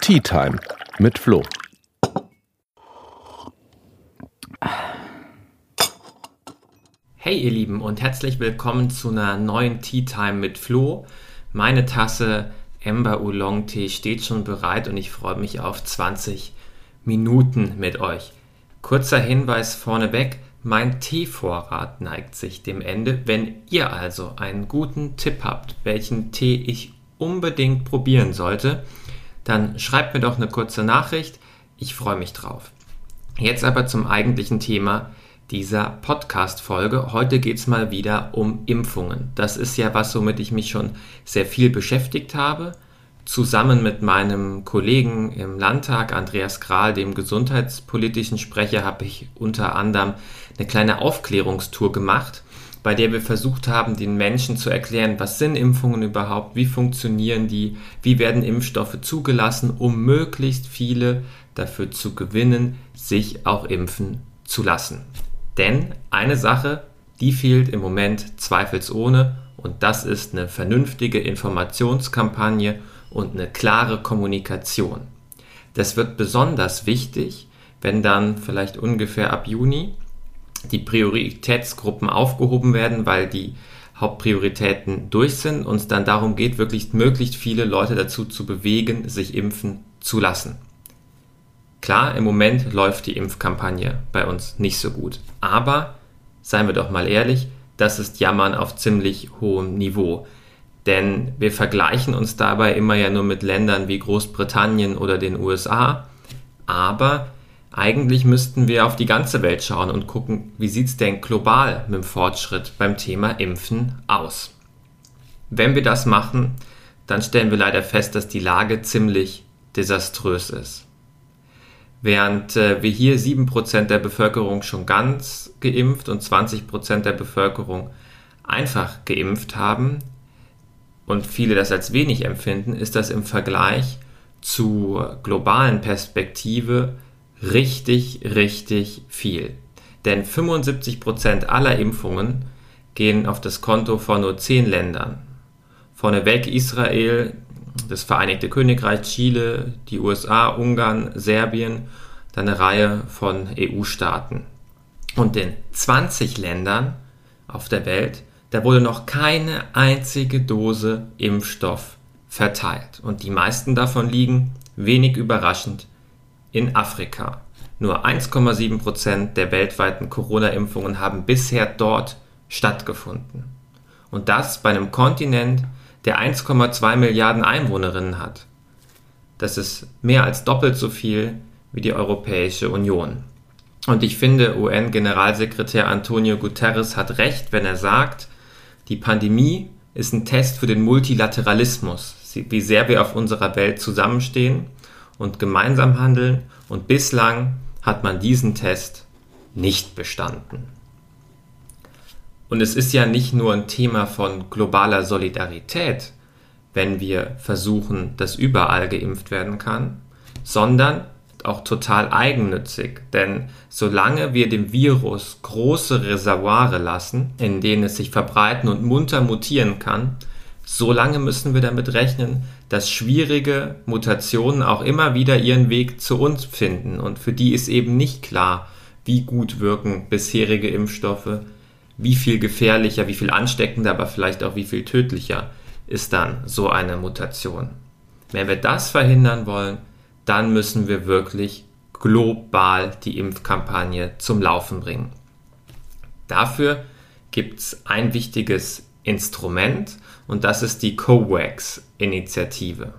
Tea Time mit Flo. Hey ihr Lieben und herzlich willkommen zu einer neuen Tea Time mit Flo. Meine Tasse Ember Oolong Tee steht schon bereit und ich freue mich auf 20 Minuten mit euch. Kurzer Hinweis vorneweg, mein Teevorrat neigt sich dem Ende. Wenn ihr also einen guten Tipp habt, welchen Tee ich unbedingt probieren sollte, dann schreibt mir doch eine kurze Nachricht. Ich freue mich drauf. Jetzt aber zum eigentlichen Thema dieser Podcast-Folge. Heute geht es mal wieder um Impfungen. Das ist ja was, womit ich mich schon sehr viel beschäftigt habe. Zusammen mit meinem Kollegen im Landtag, Andreas Grahl, dem gesundheitspolitischen Sprecher, habe ich unter anderem eine kleine Aufklärungstour gemacht bei der wir versucht haben, den Menschen zu erklären, was sind Impfungen überhaupt, wie funktionieren die, wie werden Impfstoffe zugelassen, um möglichst viele dafür zu gewinnen, sich auch impfen zu lassen. Denn eine Sache, die fehlt im Moment zweifelsohne und das ist eine vernünftige Informationskampagne und eine klare Kommunikation. Das wird besonders wichtig, wenn dann vielleicht ungefähr ab Juni die Prioritätsgruppen aufgehoben werden, weil die Hauptprioritäten durch sind und es dann darum geht, wirklich möglichst viele Leute dazu zu bewegen, sich impfen zu lassen. Klar, im Moment läuft die Impfkampagne bei uns nicht so gut. Aber, seien wir doch mal ehrlich, das ist Jammern auf ziemlich hohem Niveau. Denn wir vergleichen uns dabei immer ja nur mit Ländern wie Großbritannien oder den USA. Aber eigentlich müssten wir auf die ganze Welt schauen und gucken, wie sieht es denn global mit dem Fortschritt beim Thema Impfen aus. Wenn wir das machen, dann stellen wir leider fest, dass die Lage ziemlich desaströs ist. Während äh, wir hier 7% der Bevölkerung schon ganz geimpft und 20% der Bevölkerung einfach geimpft haben und viele das als wenig empfinden, ist das im Vergleich zur globalen Perspektive richtig, richtig viel. Denn 75% aller Impfungen gehen auf das Konto von nur 10 Ländern. Vorneweg Israel, das Vereinigte Königreich, Chile, die USA, Ungarn, Serbien, dann eine Reihe von EU-Staaten. Und in 20 Ländern auf der Welt, da wurde noch keine einzige Dose Impfstoff verteilt. Und die meisten davon liegen, wenig überraschend, in Afrika. Nur 1,7 Prozent der weltweiten Corona-Impfungen haben bisher dort stattgefunden. Und das bei einem Kontinent, der 1,2 Milliarden Einwohnerinnen hat. Das ist mehr als doppelt so viel wie die Europäische Union. Und ich finde, UN-Generalsekretär Antonio Guterres hat recht, wenn er sagt, die Pandemie ist ein Test für den Multilateralismus, wie sehr wir auf unserer Welt zusammenstehen und gemeinsam handeln und bislang hat man diesen Test nicht bestanden. Und es ist ja nicht nur ein Thema von globaler Solidarität, wenn wir versuchen, dass überall geimpft werden kann, sondern auch total eigennützig. Denn solange wir dem Virus große Reservoire lassen, in denen es sich verbreiten und munter mutieren kann, solange müssen wir damit rechnen, dass schwierige Mutationen auch immer wieder ihren Weg zu uns finden. Und für die ist eben nicht klar, wie gut wirken bisherige Impfstoffe, wie viel gefährlicher, wie viel ansteckender, aber vielleicht auch wie viel tödlicher ist dann so eine Mutation. Wenn wir das verhindern wollen, dann müssen wir wirklich global die Impfkampagne zum Laufen bringen. Dafür gibt es ein wichtiges Instrument und das ist die COVAX-Initiative.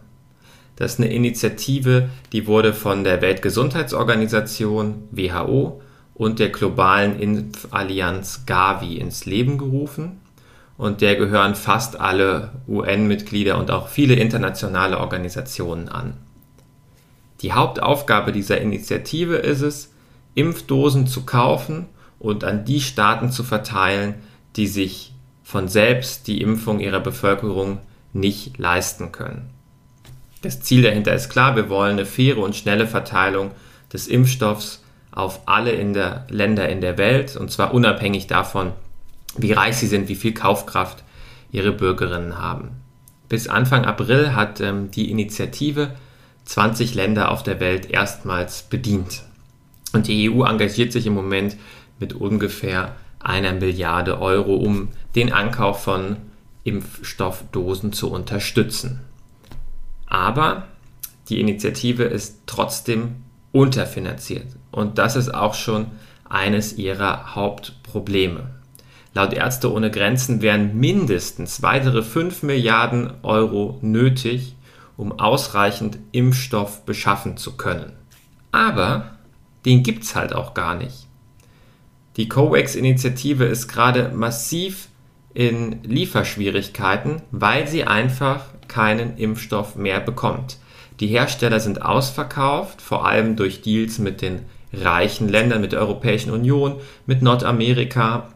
Das ist eine Initiative, die wurde von der Weltgesundheitsorganisation WHO und der globalen Impfallianz Gavi ins Leben gerufen und der gehören fast alle UN-Mitglieder und auch viele internationale Organisationen an. Die Hauptaufgabe dieser Initiative ist es, Impfdosen zu kaufen und an die Staaten zu verteilen, die sich von selbst die Impfung ihrer Bevölkerung nicht leisten können. Das Ziel dahinter ist klar, wir wollen eine faire und schnelle Verteilung des Impfstoffs auf alle in der Länder in der Welt und zwar unabhängig davon, wie reich sie sind, wie viel Kaufkraft ihre Bürgerinnen haben. Bis Anfang April hat ähm, die Initiative 20 Länder auf der Welt erstmals bedient. Und die EU engagiert sich im Moment mit ungefähr einer Milliarde Euro, um den Ankauf von Impfstoffdosen zu unterstützen. Aber die Initiative ist trotzdem unterfinanziert. Und das ist auch schon eines ihrer Hauptprobleme. Laut Ärzte ohne Grenzen wären mindestens weitere 5 Milliarden Euro nötig, um ausreichend Impfstoff beschaffen zu können. Aber den gibt es halt auch gar nicht. Die COVAX-Initiative ist gerade massiv in Lieferschwierigkeiten, weil sie einfach keinen Impfstoff mehr bekommt. Die Hersteller sind ausverkauft, vor allem durch Deals mit den reichen Ländern, mit der Europäischen Union, mit Nordamerika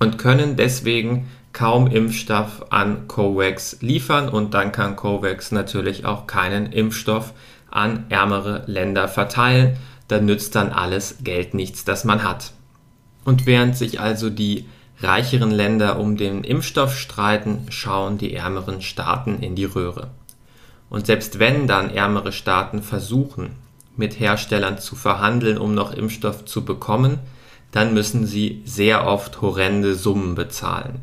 und können deswegen kaum Impfstoff an COVAX liefern und dann kann COVAX natürlich auch keinen Impfstoff an ärmere Länder verteilen. Da nützt dann alles Geld nichts, das man hat. Und während sich also die reicheren Länder um den Impfstoff streiten, schauen die ärmeren Staaten in die Röhre. Und selbst wenn dann ärmere Staaten versuchen, mit Herstellern zu verhandeln, um noch Impfstoff zu bekommen, dann müssen sie sehr oft horrende Summen bezahlen.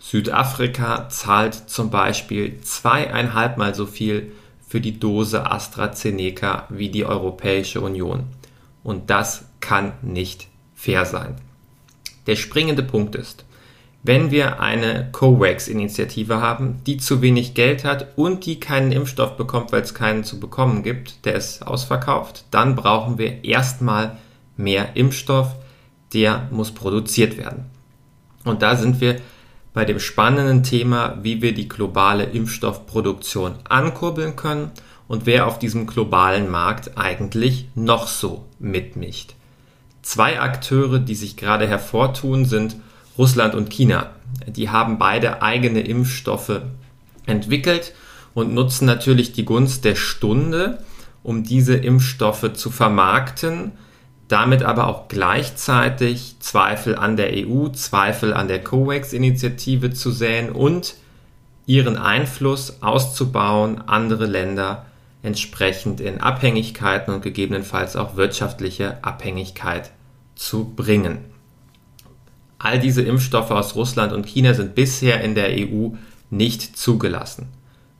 Südafrika zahlt zum Beispiel zweieinhalbmal so viel für die Dose AstraZeneca wie die Europäische Union. Und das kann nicht fair sein. Der springende Punkt ist, wenn wir eine COVAX-Initiative haben, die zu wenig Geld hat und die keinen Impfstoff bekommt, weil es keinen zu bekommen gibt, der ist ausverkauft, dann brauchen wir erstmal mehr Impfstoff, der muss produziert werden. Und da sind wir bei dem spannenden Thema, wie wir die globale Impfstoffproduktion ankurbeln können und wer auf diesem globalen Markt eigentlich noch so mitmischt. Zwei Akteure, die sich gerade hervortun, sind Russland und China. Die haben beide eigene Impfstoffe entwickelt und nutzen natürlich die Gunst der Stunde, um diese Impfstoffe zu vermarkten, damit aber auch gleichzeitig Zweifel an der EU, Zweifel an der COVAX-Initiative zu säen und ihren Einfluss auszubauen, andere Länder entsprechend in Abhängigkeiten und gegebenenfalls auch wirtschaftliche Abhängigkeit zu bringen. All diese Impfstoffe aus Russland und China sind bisher in der EU nicht zugelassen.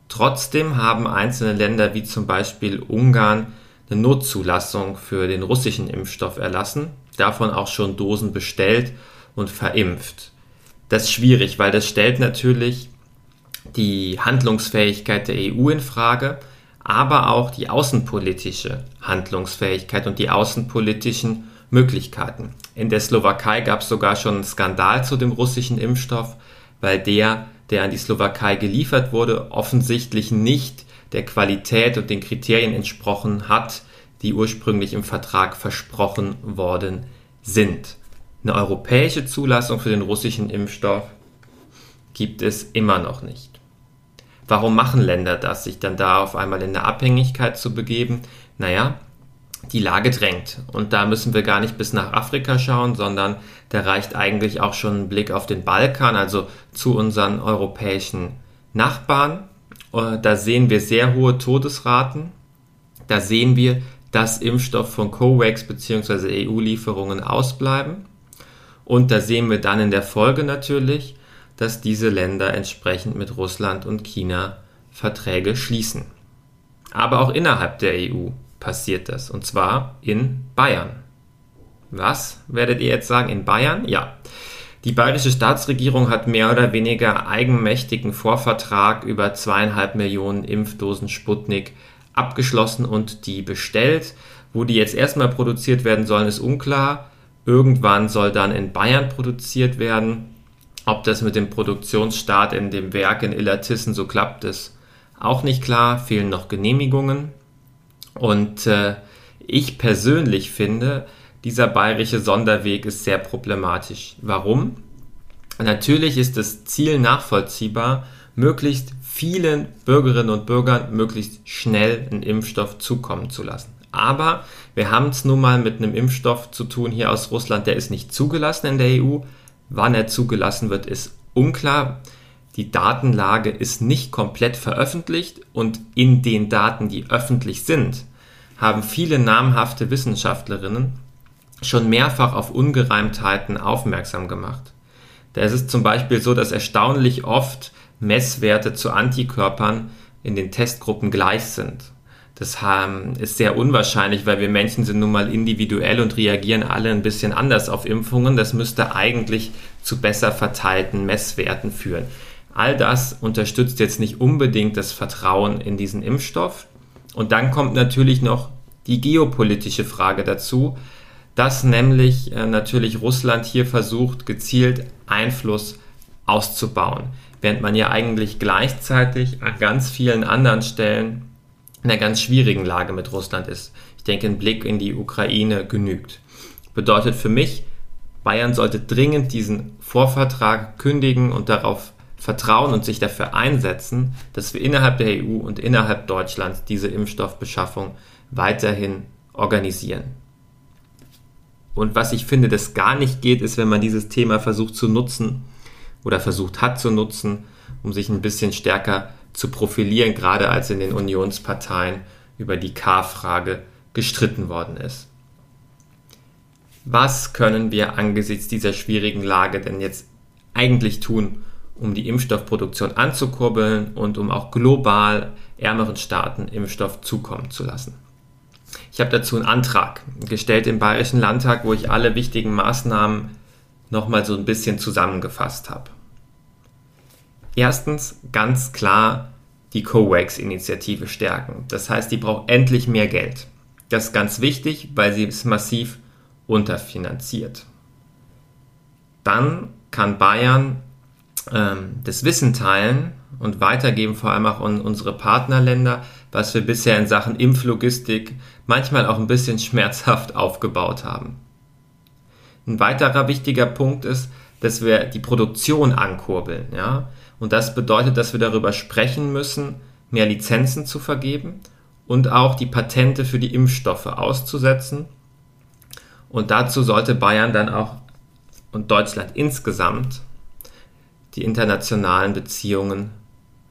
Trotzdem haben einzelne Länder wie zum Beispiel Ungarn eine Notzulassung für den russischen Impfstoff erlassen, davon auch schon Dosen bestellt und verimpft. Das ist schwierig, weil das stellt natürlich die Handlungsfähigkeit der EU in Frage, aber auch die außenpolitische Handlungsfähigkeit und die außenpolitischen Möglichkeiten. In der Slowakei gab es sogar schon einen Skandal zu dem russischen Impfstoff, weil der, der an die Slowakei geliefert wurde, offensichtlich nicht der Qualität und den Kriterien entsprochen hat, die ursprünglich im Vertrag versprochen worden sind. Eine europäische Zulassung für den russischen Impfstoff gibt es immer noch nicht. Warum machen Länder das, sich dann da auf einmal in eine Abhängigkeit zu begeben? Naja, die Lage drängt. Und da müssen wir gar nicht bis nach Afrika schauen, sondern da reicht eigentlich auch schon ein Blick auf den Balkan, also zu unseren europäischen Nachbarn. Äh, da sehen wir sehr hohe Todesraten. Da sehen wir, dass Impfstoff von COVAX bzw. EU-Lieferungen ausbleiben. Und da sehen wir dann in der Folge natürlich, dass diese Länder entsprechend mit Russland und China Verträge schließen. Aber auch innerhalb der EU passiert das. Und zwar in Bayern. Was werdet ihr jetzt sagen? In Bayern? Ja. Die bayerische Staatsregierung hat mehr oder weniger eigenmächtigen Vorvertrag über zweieinhalb Millionen Impfdosen Sputnik abgeschlossen und die bestellt. Wo die jetzt erstmal produziert werden sollen, ist unklar. Irgendwann soll dann in Bayern produziert werden. Ob das mit dem Produktionsstart in dem Werk in Illertissen so klappt, ist auch nicht klar. Fehlen noch Genehmigungen. Und äh, ich persönlich finde, dieser bayerische Sonderweg ist sehr problematisch. Warum? Natürlich ist das Ziel nachvollziehbar, möglichst vielen Bürgerinnen und Bürgern möglichst schnell einen Impfstoff zukommen zu lassen. Aber wir haben es nun mal mit einem Impfstoff zu tun hier aus Russland, der ist nicht zugelassen in der EU. Wann er zugelassen wird, ist unklar. Die Datenlage ist nicht komplett veröffentlicht und in den Daten, die öffentlich sind, haben viele namhafte Wissenschaftlerinnen schon mehrfach auf Ungereimtheiten aufmerksam gemacht. Da ist es zum Beispiel so, dass erstaunlich oft Messwerte zu Antikörpern in den Testgruppen gleich sind. Das ist sehr unwahrscheinlich, weil wir Menschen sind nun mal individuell und reagieren alle ein bisschen anders auf Impfungen. Das müsste eigentlich zu besser verteilten Messwerten führen. All das unterstützt jetzt nicht unbedingt das Vertrauen in diesen Impfstoff. Und dann kommt natürlich noch die geopolitische Frage dazu, dass nämlich äh, natürlich Russland hier versucht, gezielt Einfluss auszubauen, während man ja eigentlich gleichzeitig an ganz vielen anderen Stellen in einer ganz schwierigen Lage mit Russland ist. Ich denke, ein Blick in die Ukraine genügt. Bedeutet für mich, Bayern sollte dringend diesen Vorvertrag kündigen und darauf vertrauen und sich dafür einsetzen, dass wir innerhalb der EU und innerhalb Deutschlands diese Impfstoffbeschaffung weiterhin organisieren. Und was ich finde, das gar nicht geht, ist, wenn man dieses Thema versucht zu nutzen oder versucht hat zu nutzen, um sich ein bisschen stärker zu profilieren, gerade als in den Unionsparteien über die K-Frage gestritten worden ist. Was können wir angesichts dieser schwierigen Lage denn jetzt eigentlich tun, um die Impfstoffproduktion anzukurbeln und um auch global ärmeren Staaten Impfstoff zukommen zu lassen? Ich habe dazu einen Antrag gestellt im Bayerischen Landtag, wo ich alle wichtigen Maßnahmen nochmal so ein bisschen zusammengefasst habe. Erstens ganz klar die COVAX-Initiative stärken. Das heißt, die braucht endlich mehr Geld. Das ist ganz wichtig, weil sie ist massiv unterfinanziert. Dann kann Bayern ähm, das Wissen teilen und weitergeben, vor allem auch an unsere Partnerländer, was wir bisher in Sachen Impflogistik manchmal auch ein bisschen schmerzhaft aufgebaut haben. Ein weiterer wichtiger Punkt ist, dass wir die Produktion ankurbeln. Ja? Und das bedeutet, dass wir darüber sprechen müssen, mehr Lizenzen zu vergeben und auch die Patente für die Impfstoffe auszusetzen. Und dazu sollte Bayern dann auch und Deutschland insgesamt die internationalen Beziehungen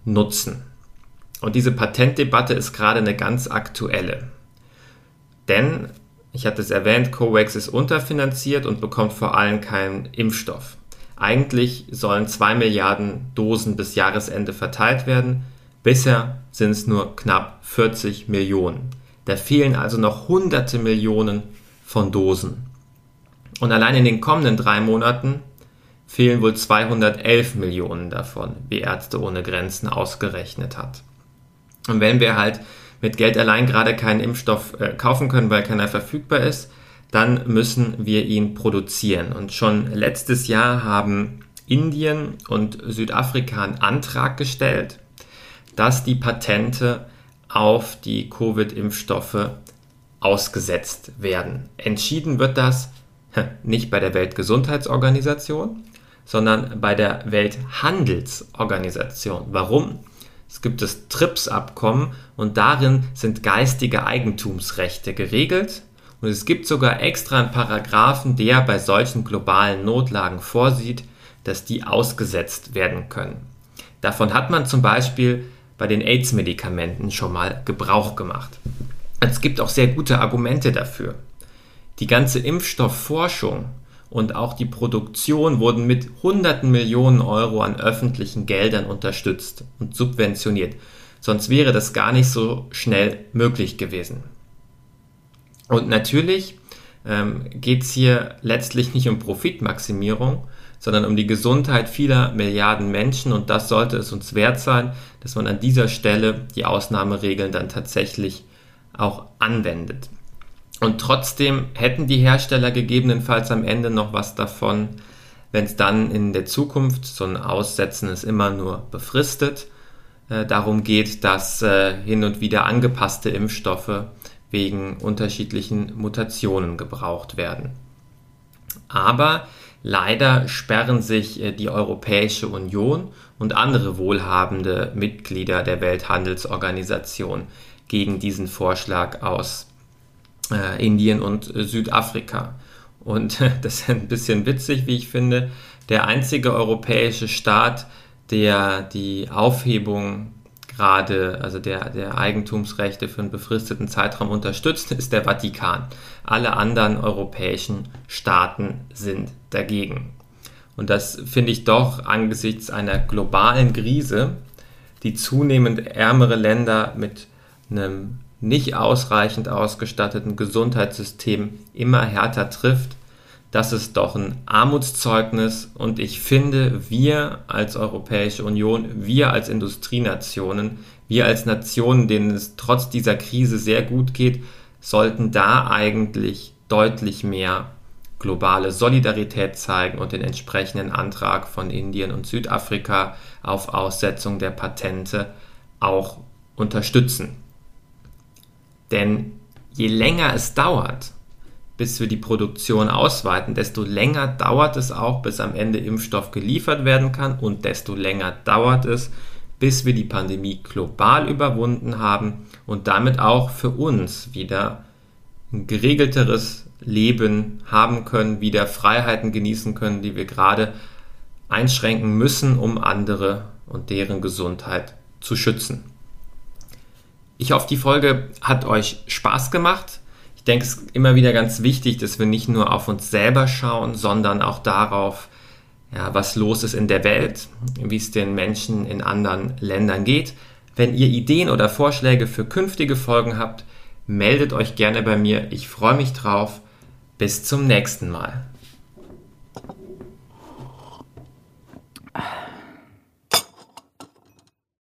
nutzen. Und diese Patentdebatte ist gerade eine ganz aktuelle. Denn, ich hatte es erwähnt, COVAX ist unterfinanziert und bekommt vor allem keinen Impfstoff. Eigentlich sollen 2 Milliarden Dosen bis Jahresende verteilt werden. Bisher sind es nur knapp 40 Millionen. Da fehlen also noch hunderte Millionen von Dosen. Und allein in den kommenden drei Monaten fehlen wohl 211 Millionen davon, wie Ärzte ohne Grenzen ausgerechnet hat. Und wenn wir halt mit Geld allein gerade keinen Impfstoff äh, kaufen können, weil keiner verfügbar ist, dann müssen wir ihn produzieren. Und schon letztes Jahr haben Indien und Südafrika einen Antrag gestellt, dass die Patente auf die Covid-Impfstoffe ausgesetzt werden. Entschieden wird das nicht bei der Weltgesundheitsorganisation, sondern bei der Welthandelsorganisation. Warum? Es gibt das TRIPS-Abkommen und darin sind geistige Eigentumsrechte geregelt. Und es gibt sogar extra einen Paragraphen, der bei solchen globalen Notlagen vorsieht, dass die ausgesetzt werden können. Davon hat man zum Beispiel bei den AIDS-Medikamenten schon mal Gebrauch gemacht. Es gibt auch sehr gute Argumente dafür. Die ganze Impfstoffforschung und auch die Produktion wurden mit hunderten Millionen Euro an öffentlichen Geldern unterstützt und subventioniert. Sonst wäre das gar nicht so schnell möglich gewesen. Und natürlich ähm, geht es hier letztlich nicht um Profitmaximierung, sondern um die Gesundheit vieler Milliarden Menschen und das sollte es uns wert sein, dass man an dieser Stelle die Ausnahmeregeln dann tatsächlich auch anwendet. Und trotzdem hätten die Hersteller gegebenenfalls am Ende noch was davon, wenn es dann in der Zukunft, so ein Aussetzen ist immer nur befristet, äh, darum geht, dass äh, hin und wieder angepasste Impfstoffe wegen unterschiedlichen Mutationen gebraucht werden. Aber leider sperren sich äh, die Europäische Union und andere wohlhabende Mitglieder der Welthandelsorganisation gegen diesen Vorschlag aus äh, Indien und äh, Südafrika. Und das ist ein bisschen witzig, wie ich finde. Der einzige europäische Staat, der die Aufhebung gerade, also der, der Eigentumsrechte für einen befristeten Zeitraum unterstützt, ist der Vatikan. Alle anderen europäischen Staaten sind dagegen. Und das finde ich doch angesichts einer globalen Krise, die zunehmend ärmere Länder mit einem nicht ausreichend ausgestatteten Gesundheitssystem immer härter trifft, das ist doch ein Armutszeugnis und ich finde, wir als Europäische Union, wir als Industrienationen, wir als Nationen, denen es trotz dieser Krise sehr gut geht, sollten da eigentlich deutlich mehr globale Solidarität zeigen und den entsprechenden Antrag von Indien und Südafrika auf Aussetzung der Patente auch unterstützen. Denn je länger es dauert, bis wir die Produktion ausweiten, desto länger dauert es auch, bis am Ende Impfstoff geliefert werden kann und desto länger dauert es, bis wir die Pandemie global überwunden haben und damit auch für uns wieder ein geregelteres Leben haben können, wieder Freiheiten genießen können, die wir gerade einschränken müssen, um andere und deren Gesundheit zu schützen. Ich hoffe, die Folge hat euch Spaß gemacht. Ich denke, es ist immer wieder ganz wichtig, dass wir nicht nur auf uns selber schauen, sondern auch darauf, ja, was los ist in der Welt, wie es den Menschen in anderen Ländern geht. Wenn ihr Ideen oder Vorschläge für künftige Folgen habt, meldet euch gerne bei mir. Ich freue mich drauf. Bis zum nächsten Mal.